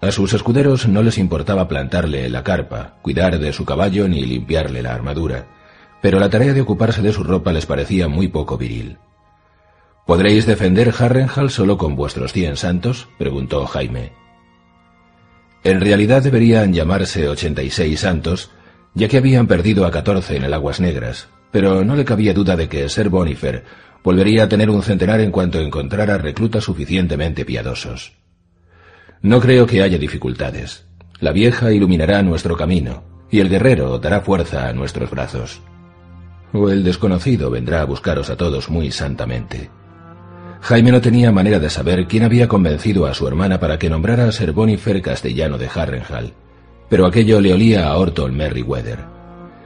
A sus escuderos no les importaba plantarle la carpa, cuidar de su caballo ni limpiarle la armadura, pero la tarea de ocuparse de su ropa les parecía muy poco viril. ¿Podréis defender Harrenhal solo con vuestros cien santos? preguntó Jaime. En realidad deberían llamarse ochenta y seis santos, ya que habían perdido a catorce en el Aguas Negras, pero no le cabía duda de que Ser Bonifer volvería a tener un centenar en cuanto encontrara reclutas suficientemente piadosos. No creo que haya dificultades. La vieja iluminará nuestro camino, y el guerrero dará fuerza a nuestros brazos. O el desconocido vendrá a buscaros a todos muy santamente. Jaime no tenía manera de saber quién había convencido a su hermana para que nombrara a Ser Bonifer castellano de Harrenhal, pero aquello le olía a Orton Merryweather.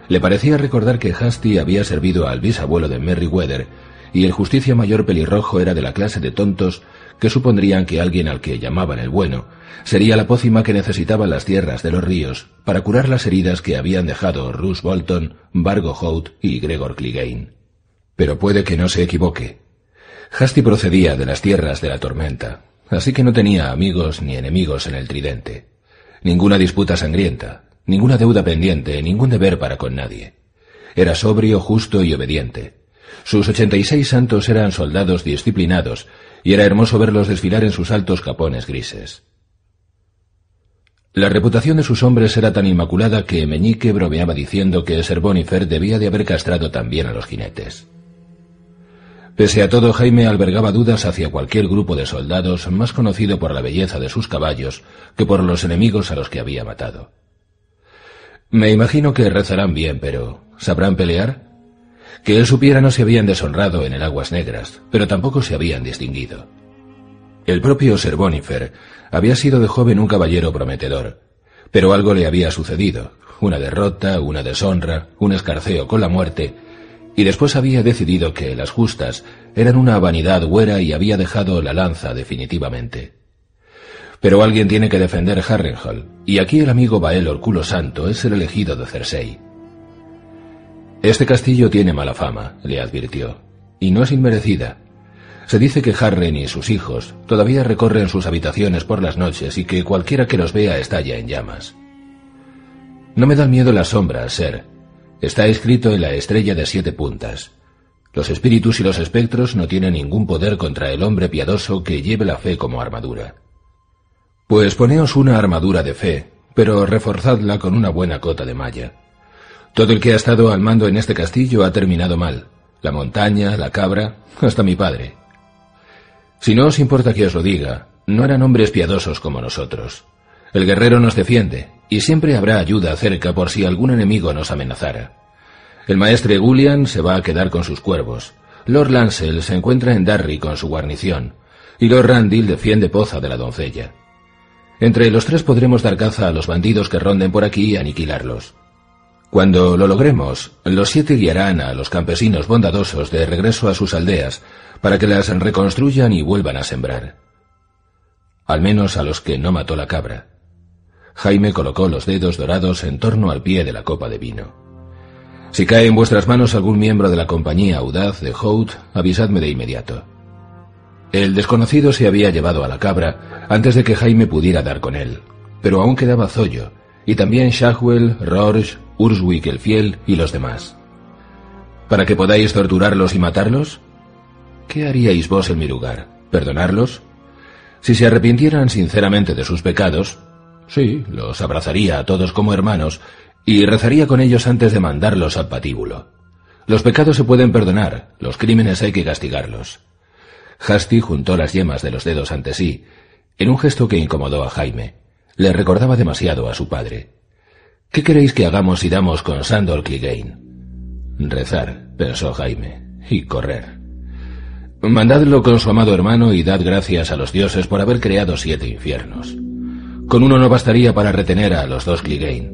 Le parecía recordar que Hasty había servido al bisabuelo de Merryweather y el justicia mayor pelirrojo era de la clase de tontos que supondrían que alguien al que llamaban el bueno sería la pócima que necesitaban las tierras de los ríos para curar las heridas que habían dejado Russ Bolton, Bargo Hout y Gregor Clegane. Pero puede que no se equivoque. Hasty procedía de las tierras de la tormenta, así que no tenía amigos ni enemigos en el tridente. Ninguna disputa sangrienta, ninguna deuda pendiente, ningún deber para con nadie. Era sobrio, justo y obediente. Sus ochenta y seis santos eran soldados disciplinados, y era hermoso verlos desfilar en sus altos capones grises. La reputación de sus hombres era tan inmaculada que Meñique bromeaba diciendo que Ser Bonifer debía de haber castrado también a los jinetes. Pese a todo, Jaime albergaba dudas hacia cualquier grupo de soldados más conocido por la belleza de sus caballos que por los enemigos a los que había matado. Me imagino que rezarán bien, pero ¿sabrán pelear? Que él supiera no se habían deshonrado en el Aguas Negras, pero tampoco se habían distinguido. El propio Ser Bonifer había sido de joven un caballero prometedor, pero algo le había sucedido, una derrota, una deshonra, un escarceo con la muerte, y después había decidido que las justas eran una vanidad huera y había dejado la lanza definitivamente. Pero alguien tiene que defender Harrenhal, y aquí el amigo Bael Culo Santo es el elegido de Cersei. Este castillo tiene mala fama, le advirtió, y no es inmerecida. Se dice que Harren y sus hijos todavía recorren sus habitaciones por las noches y que cualquiera que los vea estalla en llamas. No me dan miedo las sombras, Ser, Está escrito en la estrella de siete puntas. Los espíritus y los espectros no tienen ningún poder contra el hombre piadoso que lleve la fe como armadura. Pues poneos una armadura de fe, pero reforzadla con una buena cota de malla. Todo el que ha estado al mando en este castillo ha terminado mal. La montaña, la cabra, hasta mi padre. Si no os importa que os lo diga, no eran hombres piadosos como nosotros. El guerrero nos defiende, y siempre habrá ayuda cerca por si algún enemigo nos amenazara. El maestre Gullian se va a quedar con sus cuervos. Lord Lancel se encuentra en Darry con su guarnición, y Lord Randall defiende Poza de la doncella. Entre los tres podremos dar caza a los bandidos que ronden por aquí y aniquilarlos. Cuando lo logremos, los siete guiarán a los campesinos bondadosos de regreso a sus aldeas para que las reconstruyan y vuelvan a sembrar. Al menos a los que no mató la cabra. Jaime colocó los dedos dorados en torno al pie de la copa de vino. Si cae en vuestras manos algún miembro de la compañía audaz de Hout, avisadme de inmediato. El desconocido se había llevado a la cabra antes de que Jaime pudiera dar con él, pero aún quedaba Zoyo, y también Shahwell, Rorsch, Urswick el Fiel y los demás. ¿Para que podáis torturarlos y matarlos? ¿Qué haríais vos en mi lugar? ¿Perdonarlos? Si se arrepintieran sinceramente de sus pecados, sí, los abrazaría a todos como hermanos y rezaría con ellos antes de mandarlos al patíbulo. Los pecados se pueden perdonar, los crímenes hay que castigarlos. Hasty juntó las yemas de los dedos ante sí, en un gesto que incomodó a Jaime. Le recordaba demasiado a su padre. ¿Qué queréis que hagamos si damos con Sandor Clegane? Rezar, pensó Jaime, y correr. Mandadlo con su amado hermano y dad gracias a los dioses por haber creado siete infiernos. Con uno no bastaría para retener a los dos Clegane.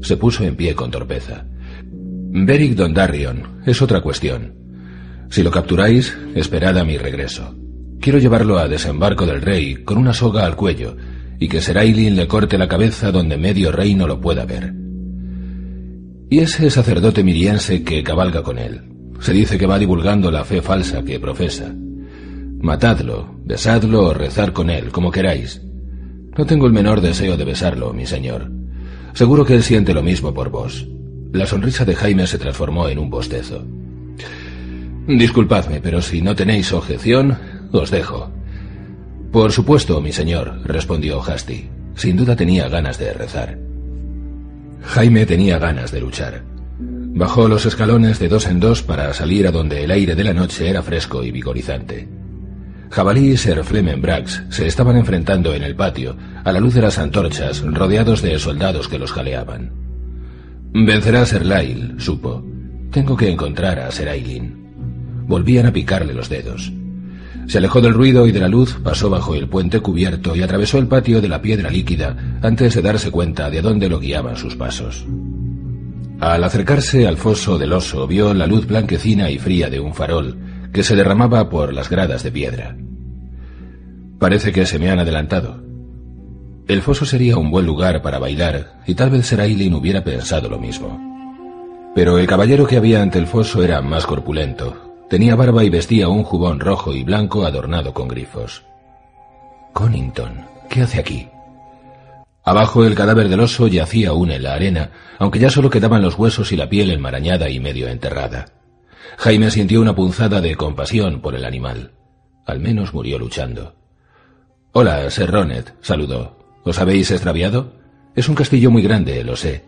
Se puso en pie con torpeza. Beric Dondarrion es otra cuestión. Si lo capturáis, esperad a mi regreso. Quiero llevarlo a desembarco del rey con una soga al cuello y que Serailin le corte la cabeza donde medio reino lo pueda ver. Y ese sacerdote miriense que cabalga con él. Se dice que va divulgando la fe falsa que profesa. Matadlo, besadlo o rezar con él, como queráis. No tengo el menor deseo de besarlo, mi señor. Seguro que él siente lo mismo por vos. La sonrisa de Jaime se transformó en un bostezo. Disculpadme, pero si no tenéis objeción, os dejo. Por supuesto, mi señor, respondió Hasty. Sin duda tenía ganas de rezar. Jaime tenía ganas de luchar. Bajó los escalones de dos en dos para salir a donde el aire de la noche era fresco y vigorizante. Jabalí y Sir Flemen Brax se estaban enfrentando en el patio, a la luz de las antorchas, rodeados de soldados que los jaleaban. Vencerá a Ser Lail, supo. Tengo que encontrar a Ser Ailin. Volvían a picarle los dedos. Se alejó del ruido y de la luz, pasó bajo el puente cubierto y atravesó el patio de la piedra líquida antes de darse cuenta de dónde lo guiaban sus pasos. Al acercarse al foso del oso vio la luz blanquecina y fría de un farol que se derramaba por las gradas de piedra. Parece que se me han adelantado. El foso sería un buen lugar para bailar y tal vez Serailin hubiera pensado lo mismo. Pero el caballero que había ante el foso era más corpulento, Tenía barba y vestía un jubón rojo y blanco adornado con grifos. Conington, ¿qué hace aquí? Abajo el cadáver del oso yacía aún en la arena, aunque ya solo quedaban los huesos y la piel enmarañada y medio enterrada. Jaime sintió una punzada de compasión por el animal. Al menos murió luchando. Hola, Sir Ronet, saludó. ¿Os habéis extraviado? Es un castillo muy grande, lo sé.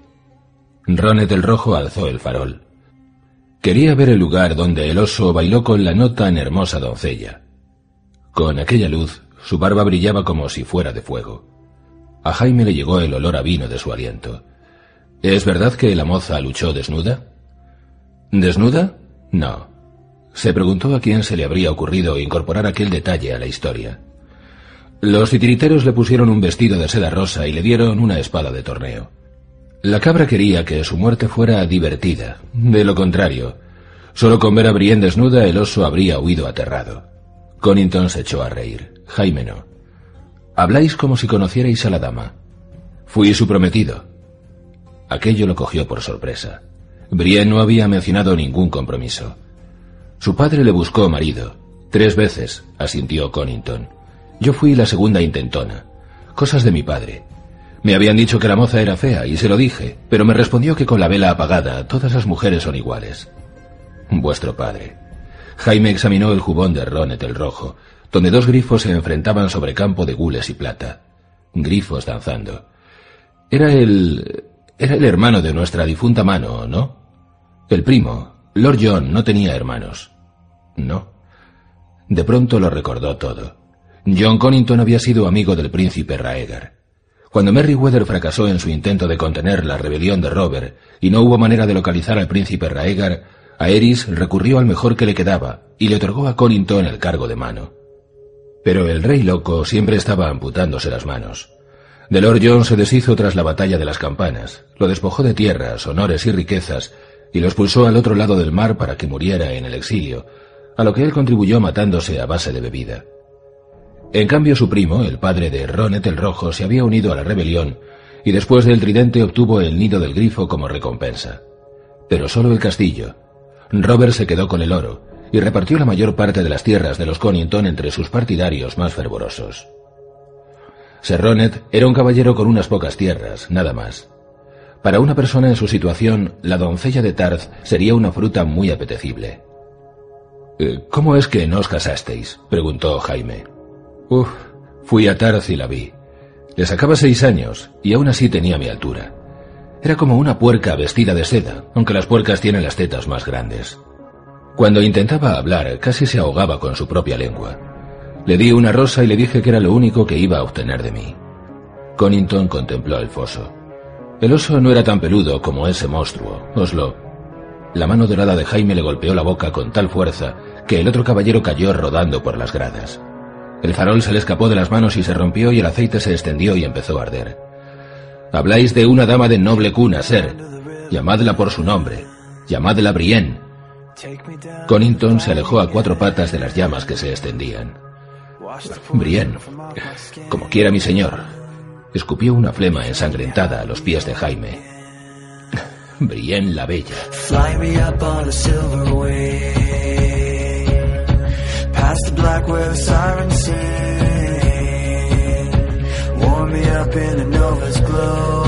Ronet el Rojo alzó el farol. Quería ver el lugar donde el oso bailó con la no tan hermosa doncella. Con aquella luz, su barba brillaba como si fuera de fuego. A Jaime le llegó el olor a vino de su aliento. ¿Es verdad que la moza luchó desnuda? ¿Desnuda? No. Se preguntó a quién se le habría ocurrido incorporar aquel detalle a la historia. Los titiriteros le pusieron un vestido de seda rosa y le dieron una espada de torneo. La cabra quería que su muerte fuera divertida. De lo contrario, solo con ver a Brienne desnuda el oso habría huido aterrado. Conington se echó a reír. Jaime no. Habláis como si conocierais a la dama. Fui su prometido. Aquello lo cogió por sorpresa. Brienne no había mencionado ningún compromiso. Su padre le buscó marido. Tres veces, asintió Conington. Yo fui la segunda intentona. Cosas de mi padre. Me habían dicho que la moza era fea y se lo dije, pero me respondió que con la vela apagada todas las mujeres son iguales. Vuestro padre. Jaime examinó el jubón de Ronet el Rojo, donde dos grifos se enfrentaban sobre campo de gules y plata. Grifos danzando. Era el... era el hermano de nuestra difunta mano, ¿no? El primo, Lord John, no tenía hermanos. No. De pronto lo recordó todo. John Connington había sido amigo del príncipe Raegar. Cuando Merryweather fracasó en su intento de contener la rebelión de Robert y no hubo manera de localizar al príncipe Raegar, Aerys recurrió al mejor que le quedaba y le otorgó a Connington el cargo de mano. Pero el rey loco siempre estaba amputándose las manos. De Lord John se deshizo tras la batalla de las campanas, lo despojó de tierras, honores y riquezas, y lo expulsó al otro lado del mar para que muriera en el exilio, a lo que él contribuyó matándose a base de bebida. En cambio, su primo, el padre de Ronet el Rojo, se había unido a la rebelión y después del tridente obtuvo el nido del grifo como recompensa. Pero solo el castillo. Robert se quedó con el oro y repartió la mayor parte de las tierras de los Conington entre sus partidarios más fervorosos. Sir Ronet era un caballero con unas pocas tierras, nada más. Para una persona en su situación, la doncella de Tarth sería una fruta muy apetecible. Eh, ¿Cómo es que no os casasteis? preguntó Jaime. Uf, fui a Tarth y la vi. Le sacaba seis años y aún así tenía mi altura. Era como una puerca vestida de seda, aunque las puercas tienen las tetas más grandes. Cuando intentaba hablar, casi se ahogaba con su propia lengua. Le di una rosa y le dije que era lo único que iba a obtener de mí. Conington contempló el foso. El oso no era tan peludo como ese monstruo, Oslo. La mano dorada de Jaime le golpeó la boca con tal fuerza que el otro caballero cayó rodando por las gradas. El farol se le escapó de las manos y se rompió y el aceite se extendió y empezó a arder. Habláis de una dama de noble cuna, ser. Llamadla por su nombre. Llamadla Brienne. Conington se alejó a cuatro patas de las llamas que se extendían. Brienne, como quiera mi señor. Escupió una flema ensangrentada a los pies de Jaime. Brienne la Bella. past the black where the sirens sing. Warm me up in a Nova's glow.